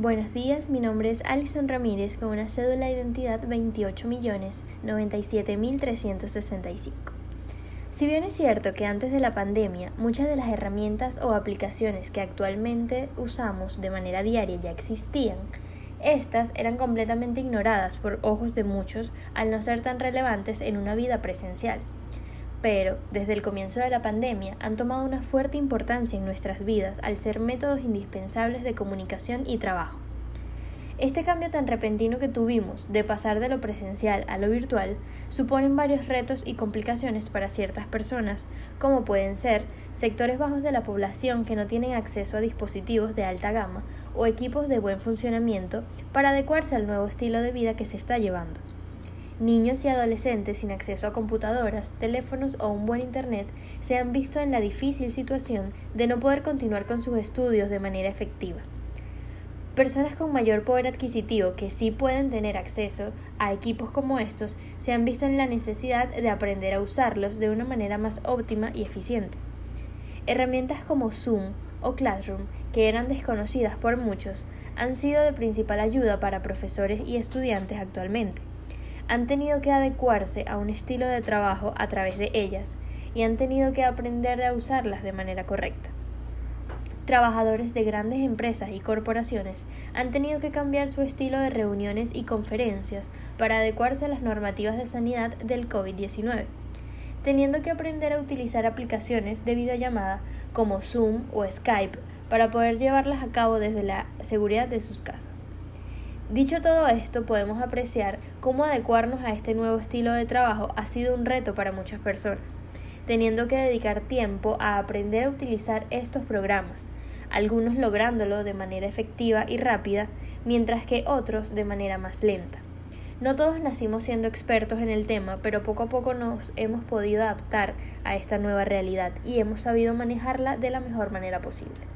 Buenos días, mi nombre es Alison Ramírez con una cédula de identidad 28.097.365. Si bien es cierto que antes de la pandemia muchas de las herramientas o aplicaciones que actualmente usamos de manera diaria ya existían, estas eran completamente ignoradas por ojos de muchos al no ser tan relevantes en una vida presencial pero desde el comienzo de la pandemia han tomado una fuerte importancia en nuestras vidas al ser métodos indispensables de comunicación y trabajo. Este cambio tan repentino que tuvimos de pasar de lo presencial a lo virtual suponen varios retos y complicaciones para ciertas personas, como pueden ser sectores bajos de la población que no tienen acceso a dispositivos de alta gama o equipos de buen funcionamiento para adecuarse al nuevo estilo de vida que se está llevando niños y adolescentes sin acceso a computadoras, teléfonos o un buen Internet se han visto en la difícil situación de no poder continuar con sus estudios de manera efectiva. Personas con mayor poder adquisitivo que sí pueden tener acceso a equipos como estos se han visto en la necesidad de aprender a usarlos de una manera más óptima y eficiente. Herramientas como Zoom o Classroom, que eran desconocidas por muchos, han sido de principal ayuda para profesores y estudiantes actualmente han tenido que adecuarse a un estilo de trabajo a través de ellas y han tenido que aprender a usarlas de manera correcta. Trabajadores de grandes empresas y corporaciones han tenido que cambiar su estilo de reuniones y conferencias para adecuarse a las normativas de sanidad del COVID-19, teniendo que aprender a utilizar aplicaciones de videollamada como Zoom o Skype para poder llevarlas a cabo desde la seguridad de sus casas. Dicho todo esto, podemos apreciar cómo adecuarnos a este nuevo estilo de trabajo ha sido un reto para muchas personas, teniendo que dedicar tiempo a aprender a utilizar estos programas, algunos lográndolo de manera efectiva y rápida, mientras que otros de manera más lenta. No todos nacimos siendo expertos en el tema, pero poco a poco nos hemos podido adaptar a esta nueva realidad y hemos sabido manejarla de la mejor manera posible.